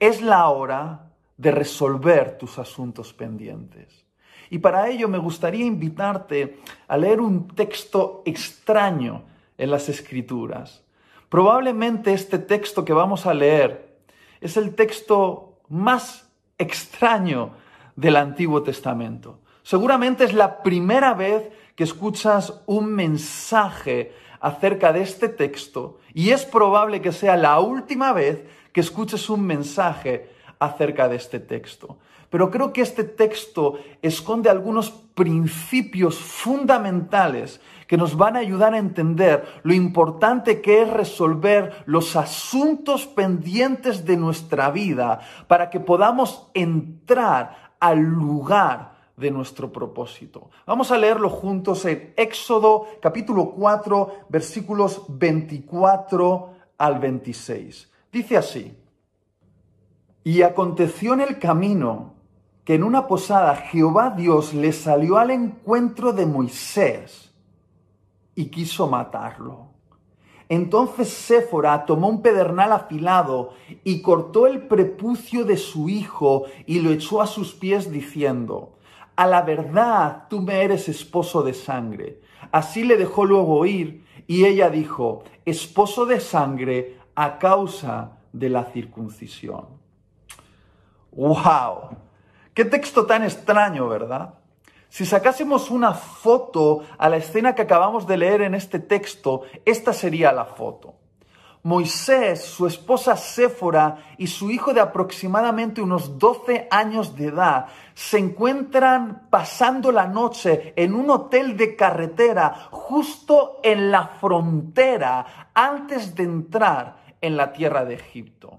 es la hora de resolver tus asuntos pendientes. Y para ello me gustaría invitarte a leer un texto extraño en las Escrituras. Probablemente este texto que vamos a leer es el texto más extraño del Antiguo Testamento. Seguramente es la primera vez que escuchas un mensaje acerca de este texto y es probable que sea la última vez que escuches un mensaje acerca de este texto. Pero creo que este texto esconde algunos principios fundamentales que nos van a ayudar a entender lo importante que es resolver los asuntos pendientes de nuestra vida para que podamos entrar al lugar de nuestro propósito. Vamos a leerlo juntos en Éxodo capítulo 4 versículos 24 al 26. Dice así, y aconteció en el camino que en una posada Jehová Dios le salió al encuentro de Moisés y quiso matarlo. Entonces Séfora tomó un pedernal afilado y cortó el prepucio de su hijo y lo echó a sus pies diciendo, a la verdad tú me eres esposo de sangre. Así le dejó luego ir y ella dijo, esposo de sangre a causa de la circuncisión. ¡Wow! Qué texto tan extraño, ¿verdad? Si sacásemos una foto a la escena que acabamos de leer en este texto, esta sería la foto. Moisés, su esposa Séfora y su hijo de aproximadamente unos 12 años de edad se encuentran pasando la noche en un hotel de carretera justo en la frontera antes de entrar en la tierra de Egipto.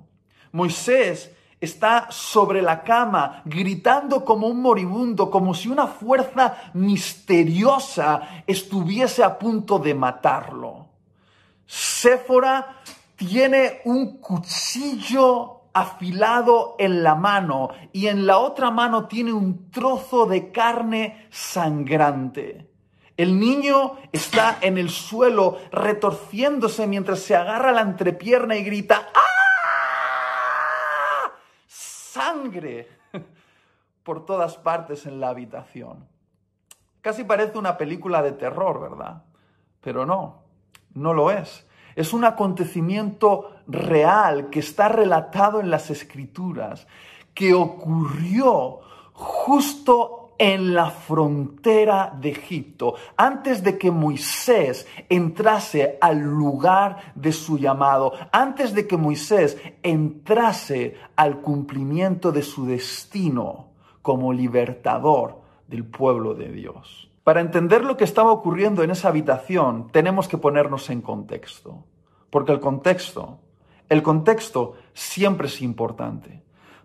Moisés está sobre la cama, gritando como un moribundo, como si una fuerza misteriosa estuviese a punto de matarlo. Séfora tiene un cuchillo afilado en la mano y en la otra mano tiene un trozo de carne sangrante. El niño está en el suelo retorciéndose mientras se agarra la entrepierna y grita ¡Ah! sangre por todas partes en la habitación. Casi parece una película de terror, ¿verdad? Pero no, no lo es. Es un acontecimiento real que está relatado en las escrituras, que ocurrió justo en la frontera de Egipto, antes de que Moisés entrase al lugar de su llamado, antes de que Moisés entrase al cumplimiento de su destino como libertador del pueblo de Dios. Para entender lo que estaba ocurriendo en esa habitación, tenemos que ponernos en contexto, porque el contexto, el contexto siempre es importante.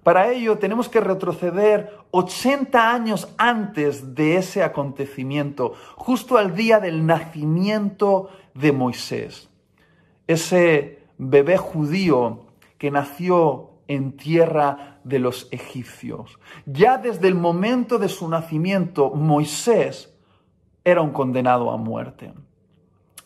Para ello tenemos que retroceder 80 años antes de ese acontecimiento, justo al día del nacimiento de Moisés. Ese bebé judío que nació en tierra de los egipcios. Ya desde el momento de su nacimiento, Moisés era un condenado a muerte.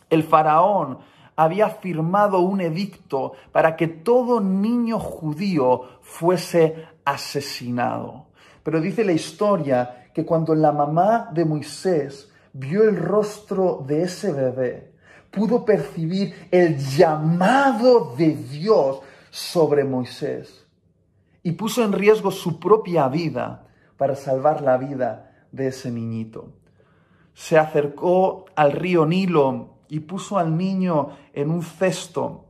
El faraón había firmado un edicto para que todo niño judío fuese asesinado. Pero dice la historia que cuando la mamá de Moisés vio el rostro de ese bebé, pudo percibir el llamado de Dios sobre Moisés y puso en riesgo su propia vida para salvar la vida de ese niñito. Se acercó al río Nilo y puso al niño en un cesto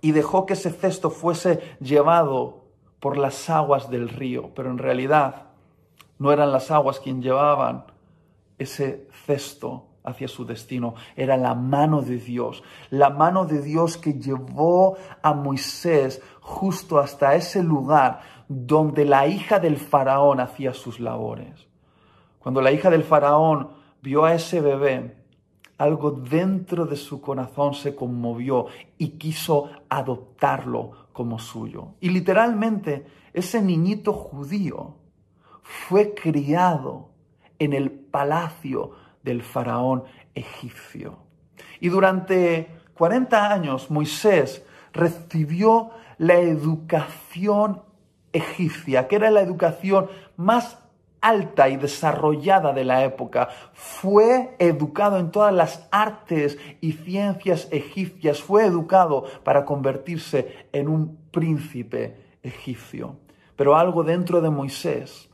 y dejó que ese cesto fuese llevado por las aguas del río, pero en realidad no eran las aguas quien llevaban ese cesto hacia su destino, era la mano de Dios, la mano de Dios que llevó a Moisés justo hasta ese lugar donde la hija del faraón hacía sus labores. Cuando la hija del faraón vio a ese bebé, algo dentro de su corazón se conmovió y quiso adoptarlo como suyo. Y literalmente ese niñito judío fue criado en el palacio del faraón egipcio. Y durante 40 años Moisés recibió la educación egipcia, que era la educación más alta y desarrollada de la época. Fue educado en todas las artes y ciencias egipcias. Fue educado para convertirse en un príncipe egipcio. Pero algo dentro de Moisés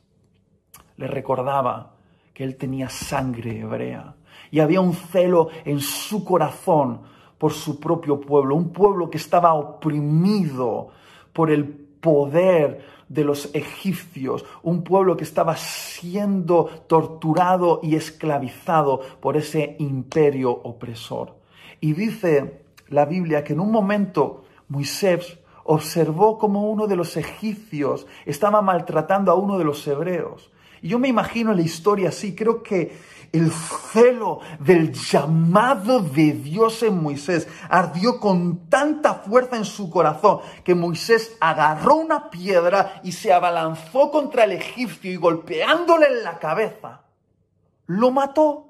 le recordaba que él tenía sangre hebrea y había un celo en su corazón por su propio pueblo, un pueblo que estaba oprimido por el poder de los egipcios, un pueblo que estaba siendo torturado y esclavizado por ese imperio opresor. Y dice la Biblia que en un momento Moisés observó como uno de los egipcios estaba maltratando a uno de los hebreos. Y yo me imagino la historia así, creo que el celo del llamado de Dios en Moisés ardió con tanta fuerza en su corazón que Moisés agarró una piedra y se abalanzó contra el egipcio y golpeándole en la cabeza, lo mató.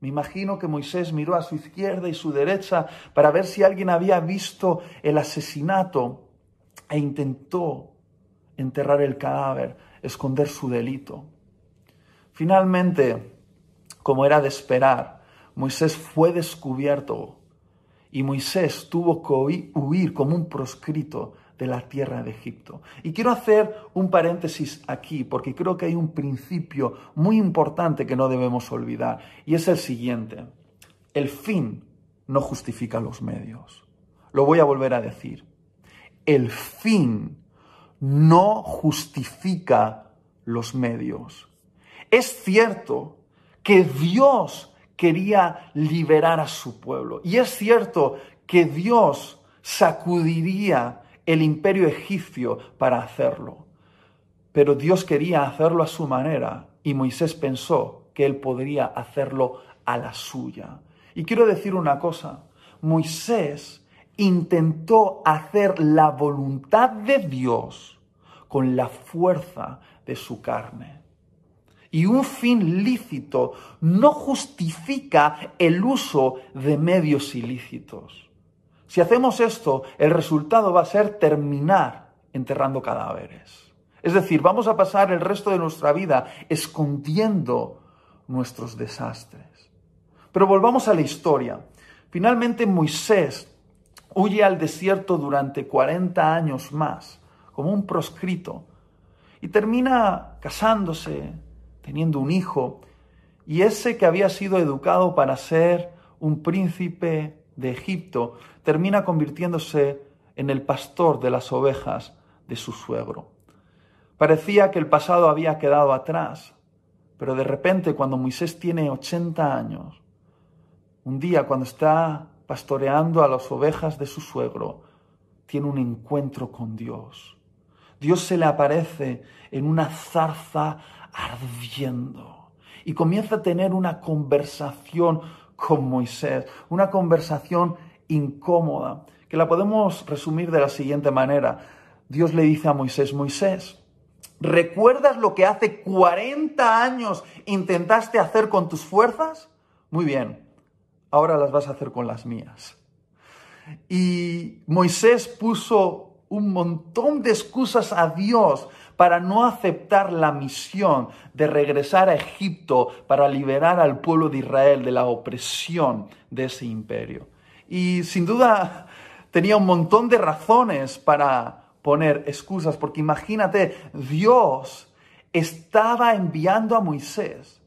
Me imagino que Moisés miró a su izquierda y su derecha para ver si alguien había visto el asesinato e intentó enterrar el cadáver, esconder su delito. Finalmente, como era de esperar, Moisés fue descubierto y Moisés tuvo que huir como un proscrito de la tierra de Egipto. Y quiero hacer un paréntesis aquí porque creo que hay un principio muy importante que no debemos olvidar y es el siguiente. El fin no justifica los medios. Lo voy a volver a decir. El fin no justifica los medios. Es cierto que Dios quería liberar a su pueblo y es cierto que Dios sacudiría el imperio egipcio para hacerlo. Pero Dios quería hacerlo a su manera y Moisés pensó que él podría hacerlo a la suya. Y quiero decir una cosa, Moisés intentó hacer la voluntad de Dios con la fuerza de su carne y un fin lícito no justifica el uso de medios ilícitos. Si hacemos esto, el resultado va a ser terminar enterrando cadáveres. Es decir, vamos a pasar el resto de nuestra vida escondiendo nuestros desastres. Pero volvamos a la historia. Finalmente Moisés huye al desierto durante 40 años más, como un proscrito, y termina casándose, teniendo un hijo, y ese que había sido educado para ser un príncipe de Egipto termina convirtiéndose en el pastor de las ovejas de su suegro. Parecía que el pasado había quedado atrás, pero de repente cuando Moisés tiene 80 años, un día cuando está pastoreando a las ovejas de su suegro, tiene un encuentro con Dios. Dios se le aparece en una zarza ardiendo. Y comienza a tener una conversación con Moisés, una conversación incómoda, que la podemos resumir de la siguiente manera. Dios le dice a Moisés, Moisés, ¿recuerdas lo que hace 40 años intentaste hacer con tus fuerzas? Muy bien, ahora las vas a hacer con las mías. Y Moisés puso un montón de excusas a Dios para no aceptar la misión de regresar a Egipto para liberar al pueblo de Israel de la opresión de ese imperio. Y sin duda tenía un montón de razones para poner excusas, porque imagínate, Dios estaba enviando a Moisés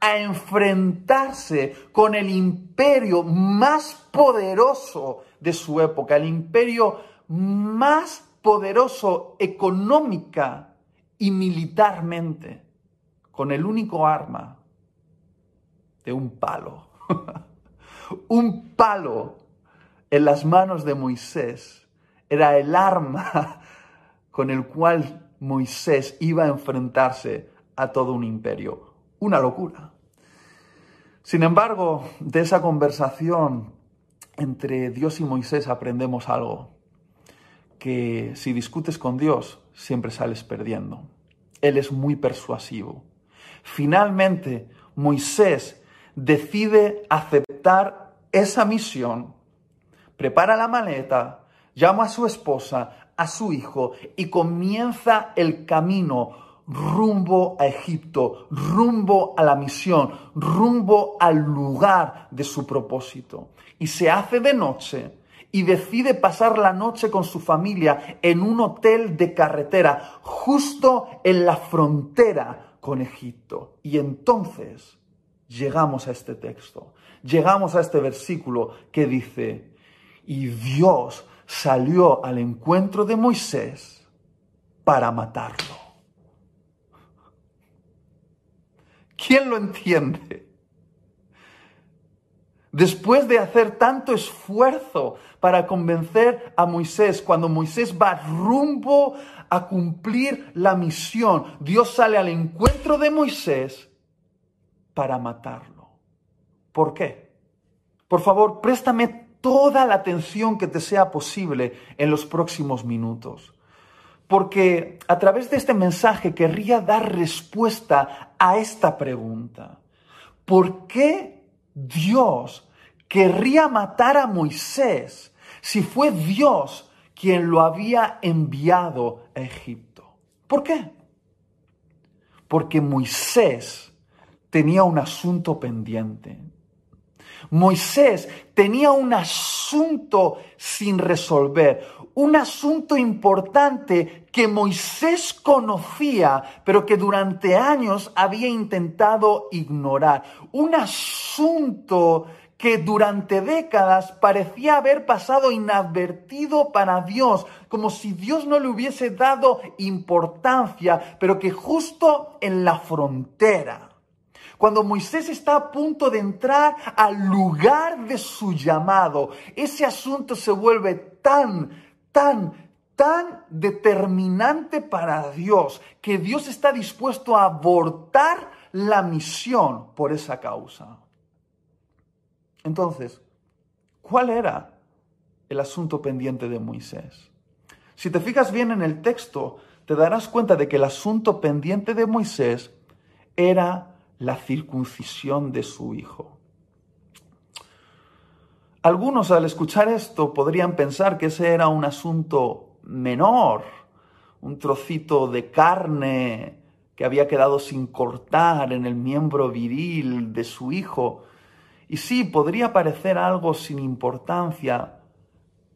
a enfrentarse con el imperio más poderoso de su época, el imperio más poderoso económica y militarmente con el único arma de un palo. un palo en las manos de Moisés era el arma con el cual Moisés iba a enfrentarse a todo un imperio. Una locura. Sin embargo, de esa conversación entre Dios y Moisés aprendemos algo, que si discutes con Dios, siempre sales perdiendo. Él es muy persuasivo. Finalmente, Moisés decide aceptar esa misión, prepara la maleta, llama a su esposa, a su hijo y comienza el camino rumbo a Egipto, rumbo a la misión, rumbo al lugar de su propósito. Y se hace de noche y decide pasar la noche con su familia en un hotel de carretera, justo en la frontera con Egipto. Y entonces llegamos a este texto, llegamos a este versículo que dice, y Dios salió al encuentro de Moisés para matarlo. ¿Quién lo entiende? Después de hacer tanto esfuerzo para convencer a Moisés, cuando Moisés va rumbo a cumplir la misión, Dios sale al encuentro de Moisés para matarlo. ¿Por qué? Por favor, préstame toda la atención que te sea posible en los próximos minutos. Porque a través de este mensaje querría dar respuesta a esta pregunta. ¿Por qué Dios querría matar a Moisés si fue Dios quien lo había enviado a Egipto? ¿Por qué? Porque Moisés tenía un asunto pendiente. Moisés tenía un asunto sin resolver, un asunto importante que Moisés conocía, pero que durante años había intentado ignorar. Un asunto que durante décadas parecía haber pasado inadvertido para Dios, como si Dios no le hubiese dado importancia, pero que justo en la frontera, cuando Moisés está a punto de entrar al lugar de su llamado, ese asunto se vuelve tan, tan, tan determinante para Dios que Dios está dispuesto a abortar la misión por esa causa. Entonces, ¿cuál era el asunto pendiente de Moisés? Si te fijas bien en el texto, te darás cuenta de que el asunto pendiente de Moisés era la circuncisión de su hijo. Algunos al escuchar esto podrían pensar que ese era un asunto menor, un trocito de carne que había quedado sin cortar en el miembro viril de su hijo. Y sí, podría parecer algo sin importancia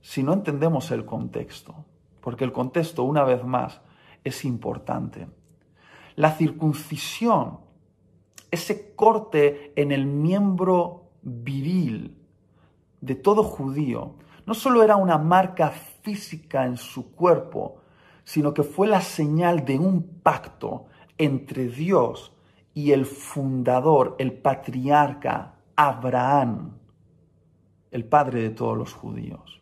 si no entendemos el contexto, porque el contexto, una vez más, es importante. La circuncisión ese corte en el miembro viril de todo judío no solo era una marca física en su cuerpo, sino que fue la señal de un pacto entre Dios y el fundador, el patriarca Abraham, el padre de todos los judíos.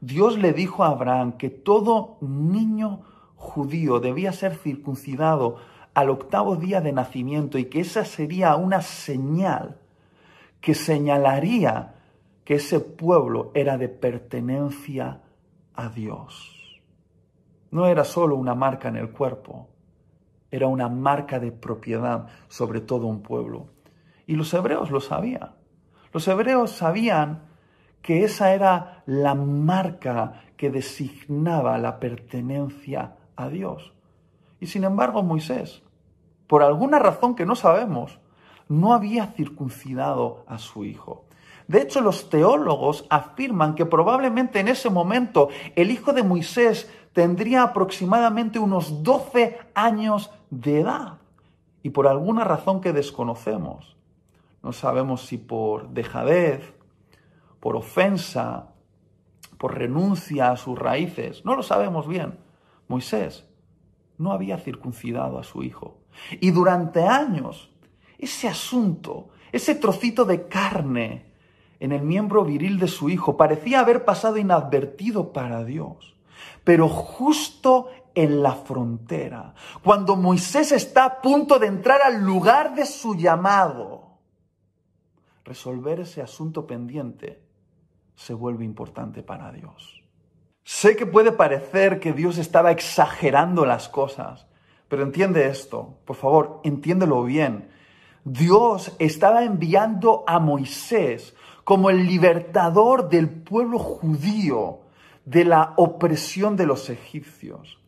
Dios le dijo a Abraham que todo niño judío debía ser circuncidado al octavo día de nacimiento y que esa sería una señal que señalaría que ese pueblo era de pertenencia a Dios. No era solo una marca en el cuerpo, era una marca de propiedad sobre todo un pueblo. Y los hebreos lo sabían. Los hebreos sabían que esa era la marca que designaba la pertenencia a Dios. Y sin embargo Moisés, por alguna razón que no sabemos, no había circuncidado a su hijo. De hecho, los teólogos afirman que probablemente en ese momento el hijo de Moisés tendría aproximadamente unos 12 años de edad. Y por alguna razón que desconocemos, no sabemos si por dejadez, por ofensa, por renuncia a sus raíces, no lo sabemos bien. Moisés no había circuncidado a su hijo. Y durante años, ese asunto, ese trocito de carne en el miembro viril de su hijo parecía haber pasado inadvertido para Dios. Pero justo en la frontera, cuando Moisés está a punto de entrar al lugar de su llamado, resolver ese asunto pendiente se vuelve importante para Dios. Sé que puede parecer que Dios estaba exagerando las cosas, pero entiende esto, por favor, entiéndelo bien. Dios estaba enviando a Moisés como el libertador del pueblo judío de la opresión de los egipcios.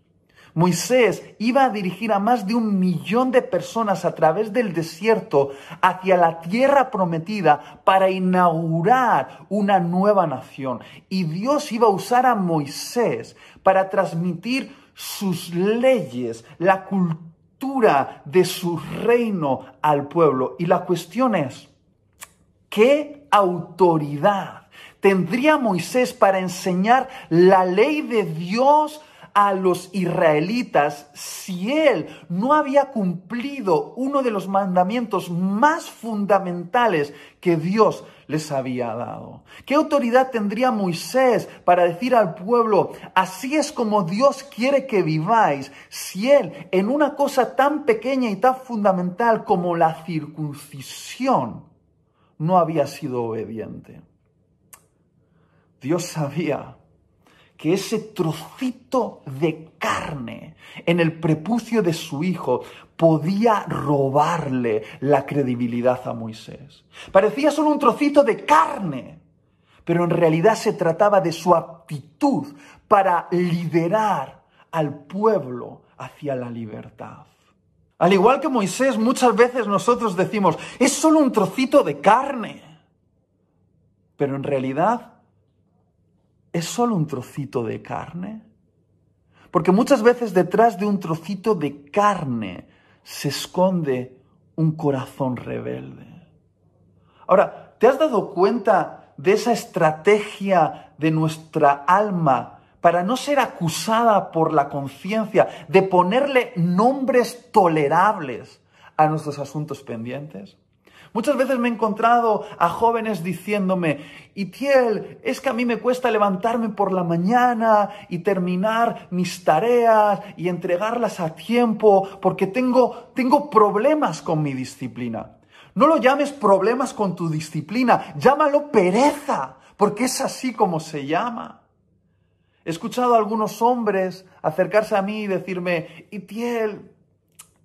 Moisés iba a dirigir a más de un millón de personas a través del desierto hacia la tierra prometida para inaugurar una nueva nación. Y Dios iba a usar a Moisés para transmitir sus leyes, la cultura de su reino al pueblo. Y la cuestión es, ¿qué autoridad tendría Moisés para enseñar la ley de Dios a los israelitas si él no había cumplido uno de los mandamientos más fundamentales que Dios les había dado? ¿Qué autoridad tendría Moisés para decir al pueblo, así es como Dios quiere que viváis, si él en una cosa tan pequeña y tan fundamental como la circuncisión no había sido obediente? Dios sabía que ese trocito de carne en el prepucio de su hijo podía robarle la credibilidad a Moisés. Parecía solo un trocito de carne, pero en realidad se trataba de su aptitud para liderar al pueblo hacia la libertad. Al igual que Moisés, muchas veces nosotros decimos, es solo un trocito de carne, pero en realidad ¿es solo un trocito de carne? Porque muchas veces detrás de un trocito de carne se esconde un corazón rebelde. Ahora, ¿te has dado cuenta de esa estrategia de nuestra alma para no ser acusada por la conciencia de ponerle nombres tolerables a nuestros asuntos pendientes? Muchas veces me he encontrado a jóvenes diciéndome, Itiel, es que a mí me cuesta levantarme por la mañana y terminar mis tareas y entregarlas a tiempo porque tengo, tengo problemas con mi disciplina. No lo llames problemas con tu disciplina, llámalo pereza, porque es así como se llama. He escuchado a algunos hombres acercarse a mí y decirme, Itiel,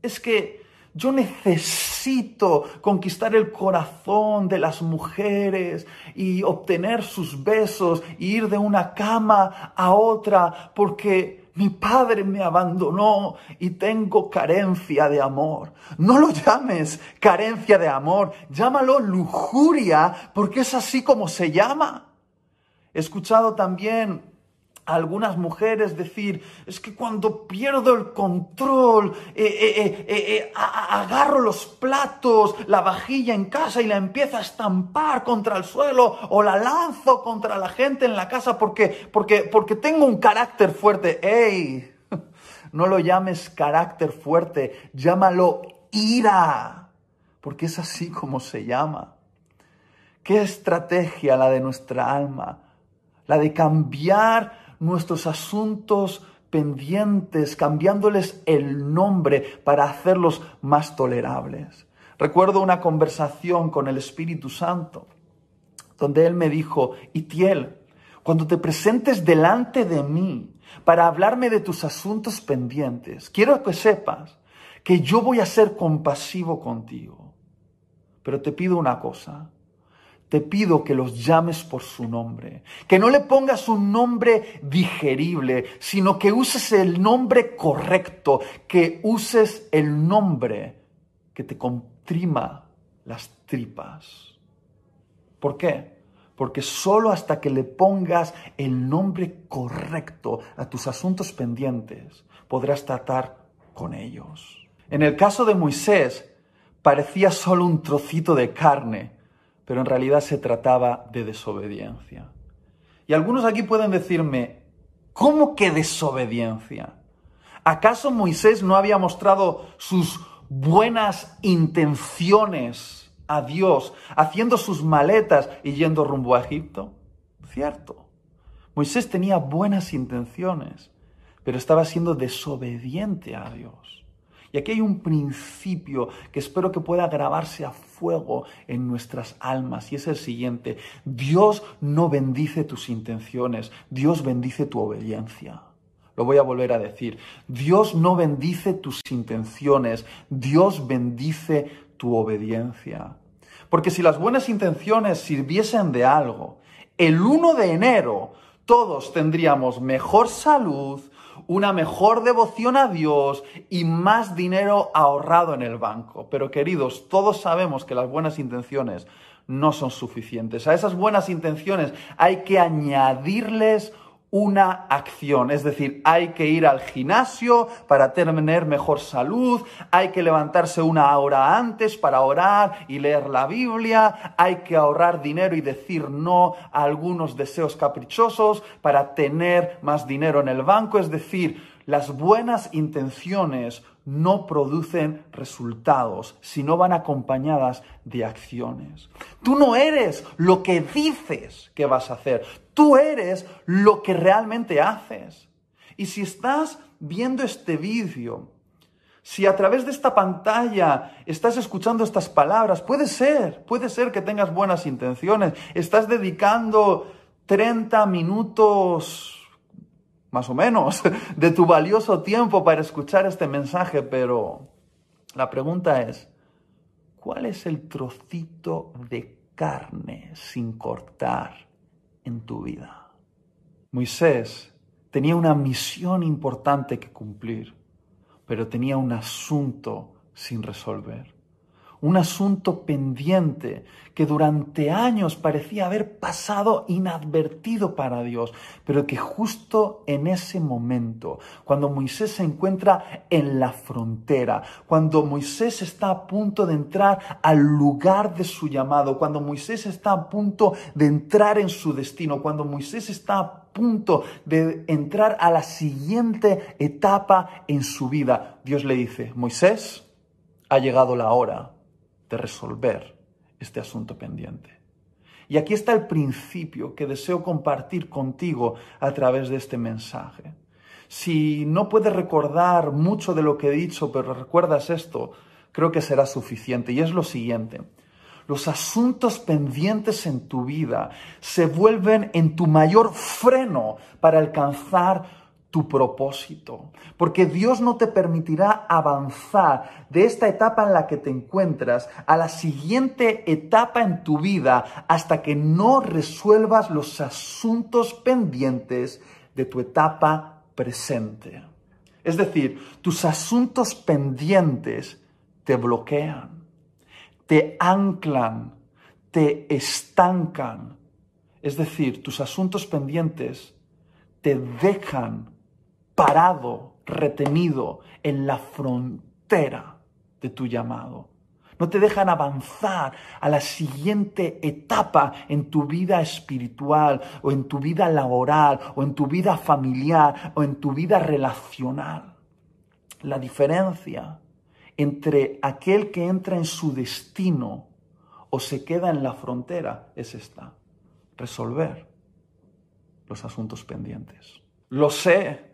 es que yo necesito conquistar el corazón de las mujeres y obtener sus besos e ir de una cama a otra porque mi padre me abandonó y tengo carencia de amor. No lo llames carencia de amor, llámalo lujuria porque es así como se llama. He escuchado también algunas mujeres decir, es que cuando pierdo el control, eh, eh, eh, agarro los platos, la vajilla en casa y la empiezo a estampar contra el suelo o la lanzo contra la gente en la casa porque, porque, porque tengo un carácter fuerte. ¡Ey! No lo llames carácter fuerte, llámalo ira, porque es así como se llama. ¿Qué estrategia la de nuestra alma? La de cambiar nuestros asuntos pendientes, cambiándoles el nombre para hacerlos más tolerables. Recuerdo una conversación con el Espíritu Santo, donde Él me dijo, Itiel, cuando te presentes delante de mí para hablarme de tus asuntos pendientes, quiero que sepas que yo voy a ser compasivo contigo. Pero te pido una cosa, te pido que los llames por su nombre, que no le pongas un nombre digerible, sino que uses el nombre correcto, que uses el nombre que te comprima las tripas. ¿Por qué? Porque solo hasta que le pongas el nombre correcto a tus asuntos pendientes podrás tratar con ellos. En el caso de Moisés, parecía solo un trocito de carne pero en realidad se trataba de desobediencia. Y algunos aquí pueden decirme, ¿cómo que desobediencia? ¿Acaso Moisés no había mostrado sus buenas intenciones a Dios, haciendo sus maletas y yendo rumbo a Egipto? Cierto. Moisés tenía buenas intenciones, pero estaba siendo desobediente a Dios. Aquí hay un principio que espero que pueda grabarse a fuego en nuestras almas y es el siguiente. Dios no bendice tus intenciones, Dios bendice tu obediencia. Lo voy a volver a decir. Dios no bendice tus intenciones, Dios bendice tu obediencia. Porque si las buenas intenciones sirviesen de algo, el 1 de enero todos tendríamos mejor salud, una mejor devoción a Dios y más dinero ahorrado en el banco. Pero queridos, todos sabemos que las buenas intenciones no son suficientes. A esas buenas intenciones hay que añadirles una acción, es decir, hay que ir al gimnasio para tener mejor salud, hay que levantarse una hora antes para orar y leer la Biblia, hay que ahorrar dinero y decir no a algunos deseos caprichosos para tener más dinero en el banco, es decir, las buenas intenciones no producen resultados si no van acompañadas de acciones. Tú no eres lo que dices que vas a hacer, tú eres lo que realmente haces. Y si estás viendo este vídeo, si a través de esta pantalla estás escuchando estas palabras, puede ser, puede ser que tengas buenas intenciones, estás dedicando 30 minutos más o menos, de tu valioso tiempo para escuchar este mensaje, pero la pregunta es, ¿cuál es el trocito de carne sin cortar en tu vida? Moisés tenía una misión importante que cumplir, pero tenía un asunto sin resolver un asunto pendiente que durante años parecía haber pasado inadvertido para Dios, pero que justo en ese momento, cuando Moisés se encuentra en la frontera, cuando Moisés está a punto de entrar al lugar de su llamado, cuando Moisés está a punto de entrar en su destino, cuando Moisés está a punto de entrar a la siguiente etapa en su vida, Dios le dice, Moisés, ha llegado la hora de resolver este asunto pendiente. Y aquí está el principio que deseo compartir contigo a través de este mensaje. Si no puedes recordar mucho de lo que he dicho, pero recuerdas esto, creo que será suficiente. Y es lo siguiente. Los asuntos pendientes en tu vida se vuelven en tu mayor freno para alcanzar tu propósito, porque Dios no te permitirá avanzar de esta etapa en la que te encuentras a la siguiente etapa en tu vida hasta que no resuelvas los asuntos pendientes de tu etapa presente. Es decir, tus asuntos pendientes te bloquean, te anclan, te estancan. Es decir, tus asuntos pendientes te dejan parado, retenido en la frontera de tu llamado. No te dejan avanzar a la siguiente etapa en tu vida espiritual o en tu vida laboral o en tu vida familiar o en tu vida relacional. La diferencia entre aquel que entra en su destino o se queda en la frontera es esta, resolver los asuntos pendientes. Lo sé,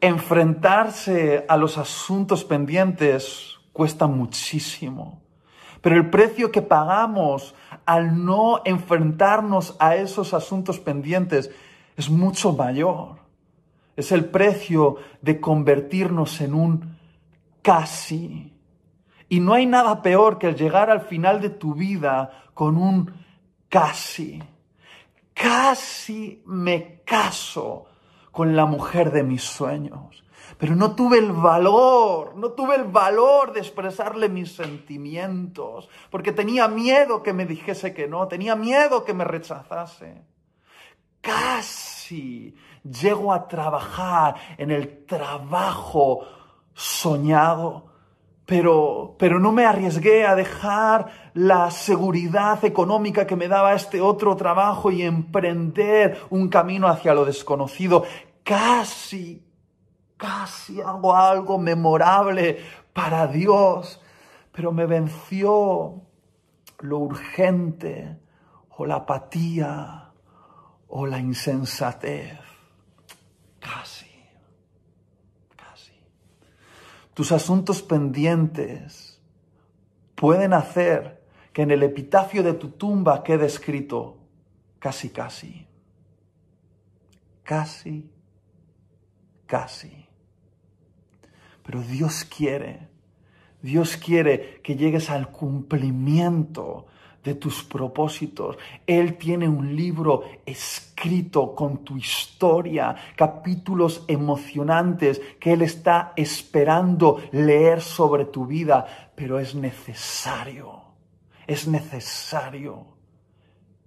enfrentarse a los asuntos pendientes cuesta muchísimo. Pero el precio que pagamos al no enfrentarnos a esos asuntos pendientes es mucho mayor. Es el precio de convertirnos en un casi. Y no hay nada peor que el llegar al final de tu vida con un casi. Casi me caso con la mujer de mis sueños. Pero no tuve el valor, no tuve el valor de expresarle mis sentimientos, porque tenía miedo que me dijese que no, tenía miedo que me rechazase. Casi llego a trabajar en el trabajo soñado, pero, pero no me arriesgué a dejar la seguridad económica que me daba este otro trabajo y emprender un camino hacia lo desconocido casi, casi hago algo memorable para Dios, pero me venció lo urgente o la apatía o la insensatez. Casi, casi. Tus asuntos pendientes pueden hacer que en el epitafio de tu tumba quede escrito casi, casi, casi, casi. Pero Dios quiere, Dios quiere que llegues al cumplimiento de tus propósitos. Él tiene un libro escrito con tu historia, capítulos emocionantes que Él está esperando leer sobre tu vida, pero es necesario, es necesario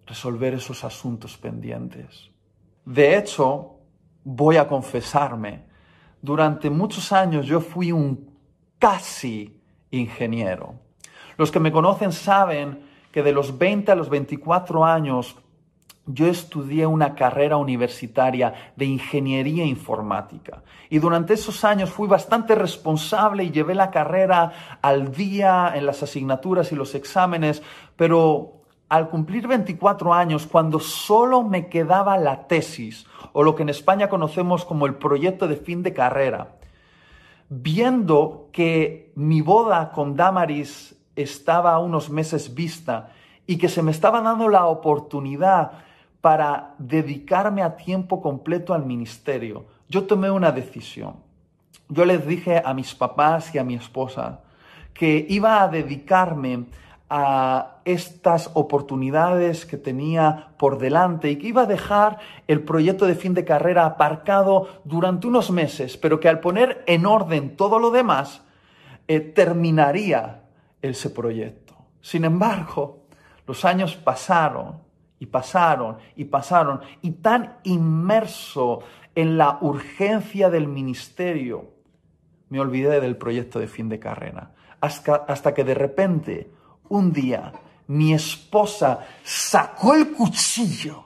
resolver esos asuntos pendientes. De hecho, voy a confesarme, durante muchos años yo fui un casi ingeniero. Los que me conocen saben que de los 20 a los 24 años yo estudié una carrera universitaria de ingeniería informática y durante esos años fui bastante responsable y llevé la carrera al día en las asignaturas y los exámenes, pero al cumplir 24 años, cuando solo me quedaba la tesis o lo que en España conocemos como el proyecto de fin de carrera, viendo que mi boda con Damaris estaba a unos meses vista y que se me estaba dando la oportunidad para dedicarme a tiempo completo al ministerio, yo tomé una decisión. Yo les dije a mis papás y a mi esposa que iba a dedicarme a estas oportunidades que tenía por delante y que iba a dejar el proyecto de fin de carrera aparcado durante unos meses, pero que al poner en orden todo lo demás, eh, terminaría ese proyecto. Sin embargo, los años pasaron y pasaron y pasaron y tan inmerso en la urgencia del ministerio, me olvidé del proyecto de fin de carrera. Hasta, hasta que de repente, un día, mi esposa sacó el cuchillo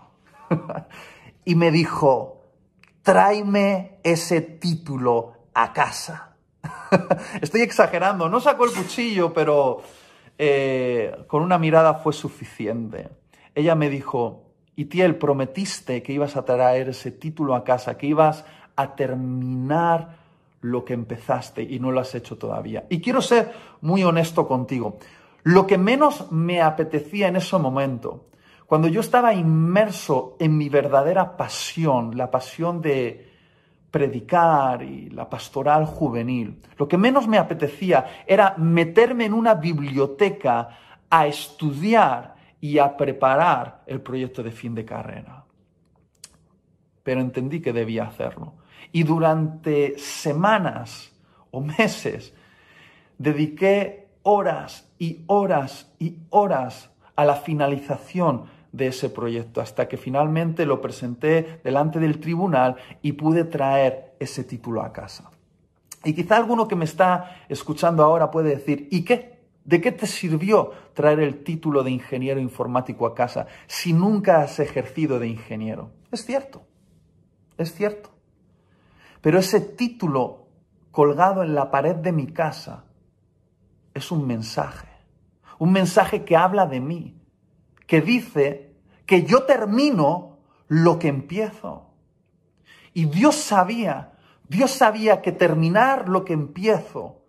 y me dijo, tráeme ese título a casa. Estoy exagerando, no sacó el cuchillo, pero eh, con una mirada fue suficiente. Ella me dijo, Itiel, prometiste que ibas a traer ese título a casa, que ibas a terminar lo que empezaste y no lo has hecho todavía. Y quiero ser muy honesto contigo. Lo que menos me apetecía en ese momento, cuando yo estaba inmerso en mi verdadera pasión, la pasión de, predicar y la pastoral juvenil, lo que menos me apetecía era meterme en una biblioteca a estudiar y a preparar el proyecto de fin de carrera. Pero entendí que debía hacerlo. Y durante semanas o meses dediqué horas y horas y horas a la finalización de ese proyecto hasta que finalmente lo presenté delante del tribunal y pude traer ese título a casa. Y quizá alguno que me está escuchando ahora puede decir, ¿y qué? ¿De qué te sirvió traer el título de ingeniero informático a casa si nunca has ejercido de ingeniero? Es cierto, es cierto. Pero ese título colgado en la pared de mi casa es un mensaje, un mensaje que habla de mí, que dice que yo termino lo que empiezo. Y Dios sabía, Dios sabía que terminar lo que empiezo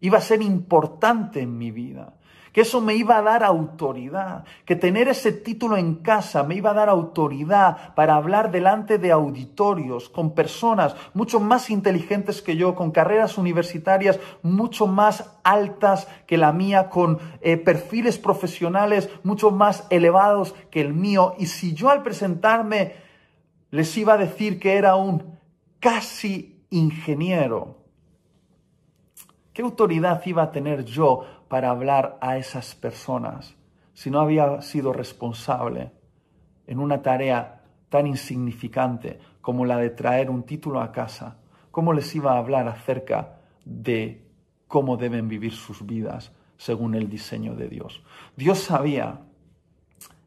iba a ser importante en mi vida que eso me iba a dar autoridad, que tener ese título en casa me iba a dar autoridad para hablar delante de auditorios con personas mucho más inteligentes que yo, con carreras universitarias mucho más altas que la mía, con eh, perfiles profesionales mucho más elevados que el mío. Y si yo al presentarme les iba a decir que era un casi ingeniero, ¿qué autoridad iba a tener yo para hablar a esas personas si no había sido responsable en una tarea tan insignificante como la de traer un título a casa? ¿Cómo les iba a hablar acerca de cómo deben vivir sus vidas según el diseño de Dios? Dios sabía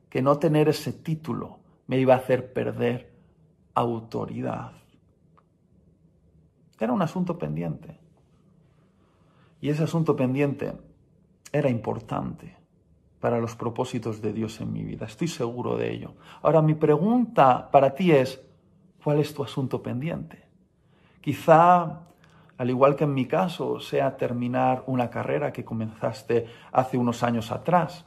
que no tener ese título me iba a hacer perder autoridad. Era un asunto pendiente. Y ese asunto pendiente era importante para los propósitos de Dios en mi vida. Estoy seguro de ello. Ahora mi pregunta para ti es, ¿cuál es tu asunto pendiente? Quizá, al igual que en mi caso, sea terminar una carrera que comenzaste hace unos años atrás,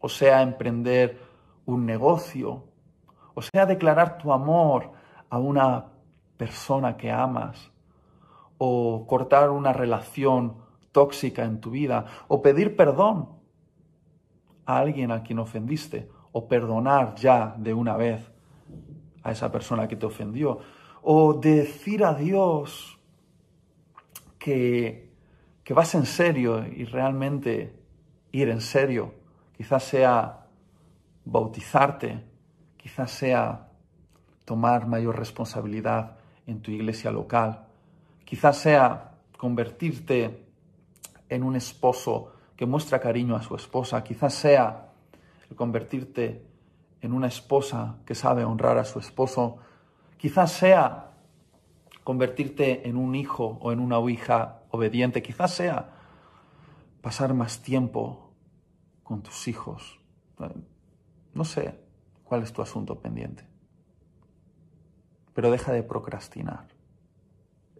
o sea emprender un negocio, o sea declarar tu amor a una persona que amas, o cortar una relación tóxica en tu vida o pedir perdón a alguien a quien ofendiste o perdonar ya de una vez a esa persona que te ofendió o decir a Dios que, que vas en serio y realmente ir en serio. Quizás sea bautizarte, quizás sea tomar mayor responsabilidad en tu iglesia local, quizás sea convertirte en un esposo que muestra cariño a su esposa, quizás sea convertirte en una esposa que sabe honrar a su esposo, quizás sea convertirte en un hijo o en una hija obediente, quizás sea pasar más tiempo con tus hijos. No sé cuál es tu asunto pendiente, pero deja de procrastinar.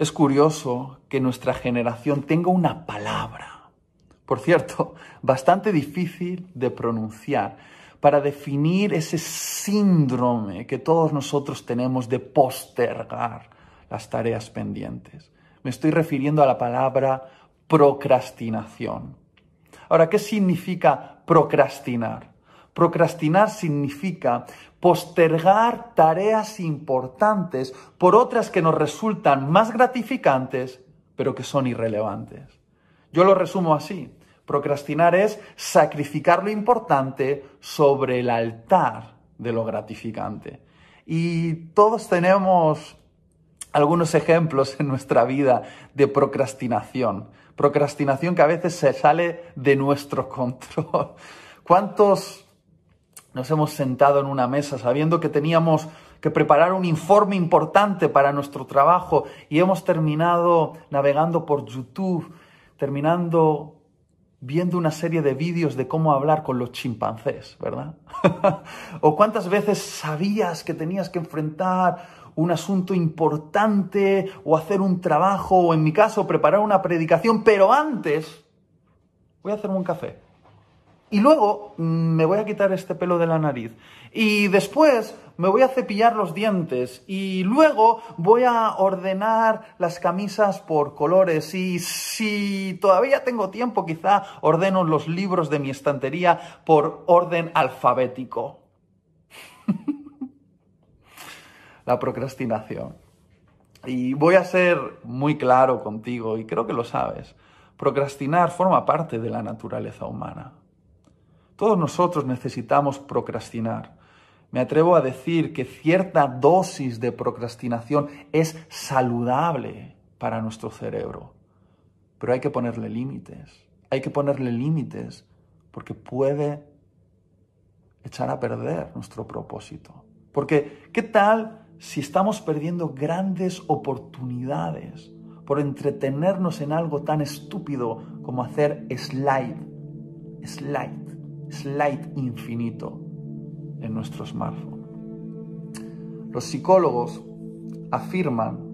Es curioso que nuestra generación tenga una palabra, por cierto, bastante difícil de pronunciar, para definir ese síndrome que todos nosotros tenemos de postergar las tareas pendientes. Me estoy refiriendo a la palabra procrastinación. Ahora, ¿qué significa procrastinar? Procrastinar significa postergar tareas importantes por otras que nos resultan más gratificantes, pero que son irrelevantes. Yo lo resumo así. Procrastinar es sacrificar lo importante sobre el altar de lo gratificante. Y todos tenemos algunos ejemplos en nuestra vida de procrastinación. Procrastinación que a veces se sale de nuestro control. ¿Cuántos nos hemos sentado en una mesa sabiendo que teníamos que preparar un informe importante para nuestro trabajo y hemos terminado navegando por YouTube, terminando viendo una serie de vídeos de cómo hablar con los chimpancés, ¿verdad? o cuántas veces sabías que tenías que enfrentar un asunto importante o hacer un trabajo o en mi caso preparar una predicación, pero antes voy a hacerme un café y luego mm, me voy a quitar este pelo de la nariz. Y después me voy a cepillar los dientes. Y luego voy a ordenar las camisas por colores. Y si todavía tengo tiempo, quizá ordeno los libros de mi estantería por orden alfabético. la procrastinación. Y voy a ser muy claro contigo, y creo que lo sabes. Procrastinar forma parte de la naturaleza humana. Todos nosotros necesitamos procrastinar. Me atrevo a decir que cierta dosis de procrastinación es saludable para nuestro cerebro, pero hay que ponerle límites. Hay que ponerle límites porque puede echar a perder nuestro propósito. Porque, ¿qué tal si estamos perdiendo grandes oportunidades por entretenernos en algo tan estúpido como hacer slide? Slide slide infinito en nuestro smartphone. Los psicólogos afirman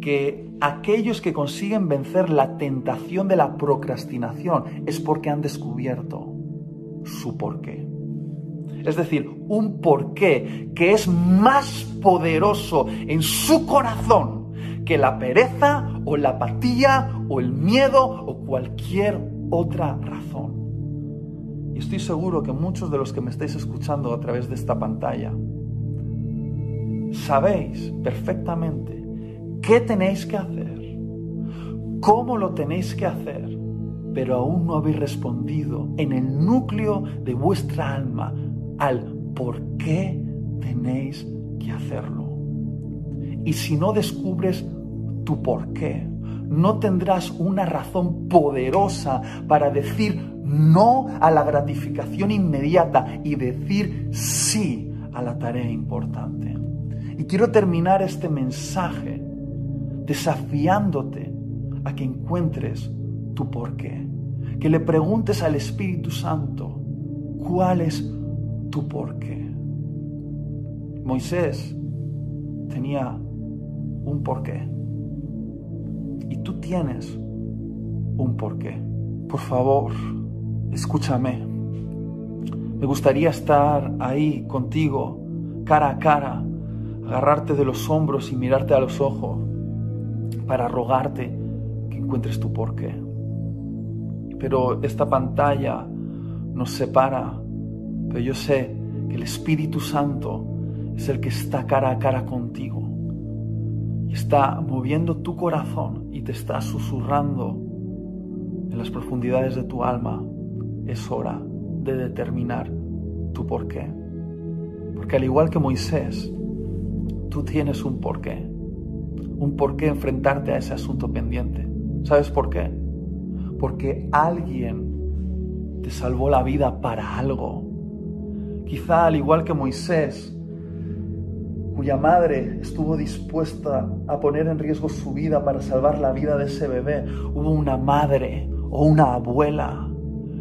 que aquellos que consiguen vencer la tentación de la procrastinación es porque han descubierto su porqué. Es decir, un porqué que es más poderoso en su corazón que la pereza o la apatía o el miedo o cualquier otra razón estoy seguro que muchos de los que me estáis escuchando a través de esta pantalla sabéis perfectamente qué tenéis que hacer, cómo lo tenéis que hacer, pero aún no habéis respondido en el núcleo de vuestra alma al por qué tenéis que hacerlo. Y si no descubres tu por qué, no tendrás una razón poderosa para decir no a la gratificación inmediata y decir sí a la tarea importante. Y quiero terminar este mensaje desafiándote a que encuentres tu porqué, que le preguntes al Espíritu Santo cuál es tu porqué. Moisés tenía un porqué y tú tienes un porqué. Por favor, escúchame. Me gustaría estar ahí contigo, cara a cara, agarrarte de los hombros y mirarte a los ojos para rogarte que encuentres tu porqué. Pero esta pantalla nos separa, pero yo sé que el Espíritu Santo es el que está cara a cara contigo y está moviendo tu corazón y te está susurrando en las profundidades de tu alma. Es hora de determinar tu porqué. Porque al igual que Moisés, tú tienes un porqué. Un porqué enfrentarte a ese asunto pendiente. ¿Sabes por qué? Porque alguien te salvó la vida para algo. Quizá al igual que Moisés, cuya madre estuvo dispuesta a poner en riesgo su vida para salvar la vida de ese bebé, hubo una madre o una abuela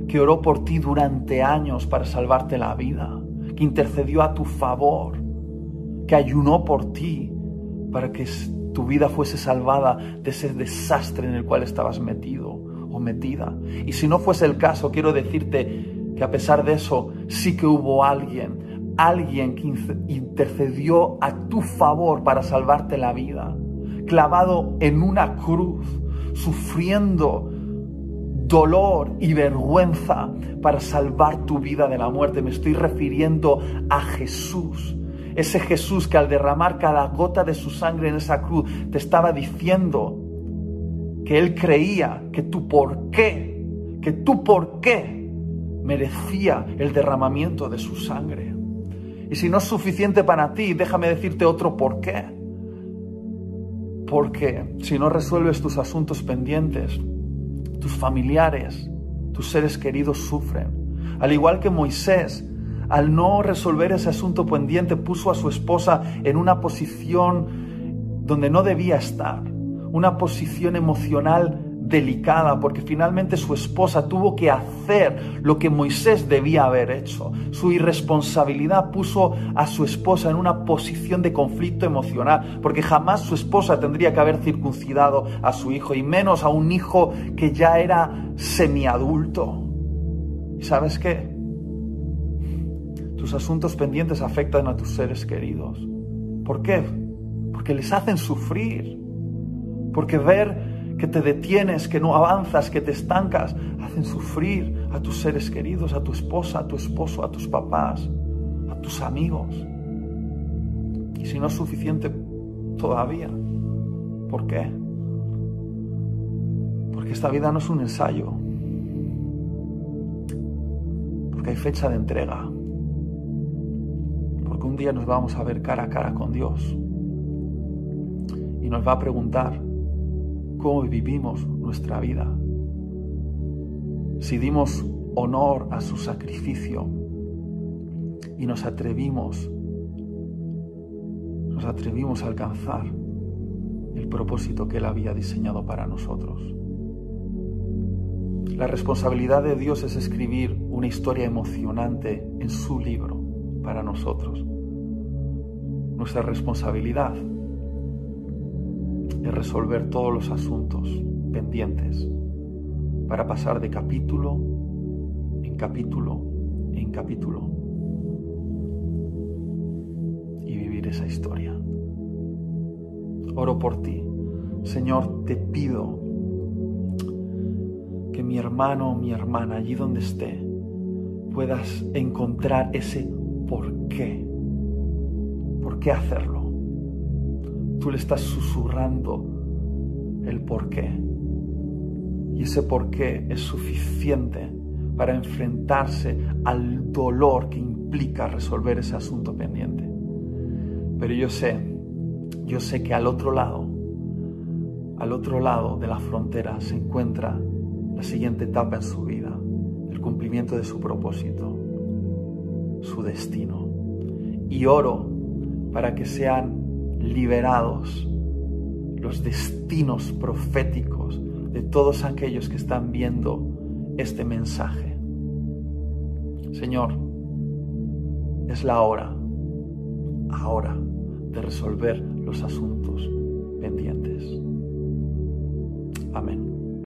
que oró por ti durante años para salvarte la vida, que intercedió a tu favor, que ayunó por ti para que tu vida fuese salvada de ese desastre en el cual estabas metido o metida. Y si no fuese el caso, quiero decirte que a pesar de eso, sí que hubo alguien, alguien que intercedió a tu favor para salvarte la vida, clavado en una cruz, sufriendo dolor y vergüenza para salvar tu vida de la muerte. Me estoy refiriendo a Jesús. Ese Jesús que al derramar cada gota de su sangre en esa cruz te estaba diciendo que Él creía que tu por qué, que tu por qué merecía el derramamiento de su sangre. Y si no es suficiente para ti, déjame decirte otro por qué. Porque si no resuelves tus asuntos pendientes, tus familiares, tus seres queridos sufren. Al igual que Moisés, al no resolver ese asunto pendiente, puso a su esposa en una posición donde no debía estar, una posición emocional delicada, porque finalmente su esposa tuvo que hacer lo que Moisés debía haber hecho. Su irresponsabilidad puso a su esposa en una posición de conflicto emocional, porque jamás su esposa tendría que haber circuncidado a su hijo, y menos a un hijo que ya era semiadulto. ¿Y sabes qué? Tus asuntos pendientes afectan a tus seres queridos. ¿Por qué? Porque les hacen sufrir. Porque ver que te detienes, que no avanzas, que te estancas, hacen sufrir a tus seres queridos, a tu esposa, a tu esposo, a tus papás, a tus amigos. Y si no es suficiente todavía, ¿por qué? Porque esta vida no es un ensayo, porque hay fecha de entrega, porque un día nos vamos a ver cara a cara con Dios y nos va a preguntar, cómo vivimos nuestra vida. Si dimos honor a su sacrificio y nos atrevimos, nos atrevimos a alcanzar el propósito que Él había diseñado para nosotros. La responsabilidad de Dios es escribir una historia emocionante en su libro para nosotros. Nuestra responsabilidad es resolver todos los asuntos pendientes para pasar de capítulo en capítulo en capítulo y vivir esa historia. Oro por ti. Señor, te pido que mi hermano o mi hermana, allí donde esté, puedas encontrar ese por qué. ¿Por qué hacerlo? Tú le estás susurrando el por qué. Y ese por qué es suficiente para enfrentarse al dolor que implica resolver ese asunto pendiente. Pero yo sé, yo sé que al otro lado, al otro lado de la frontera se encuentra la siguiente etapa en su vida, el cumplimiento de su propósito, su destino. Y oro para que sean liberados los destinos proféticos de todos aquellos que están viendo este mensaje. Señor, es la hora, ahora, de resolver los asuntos pendientes. Amén.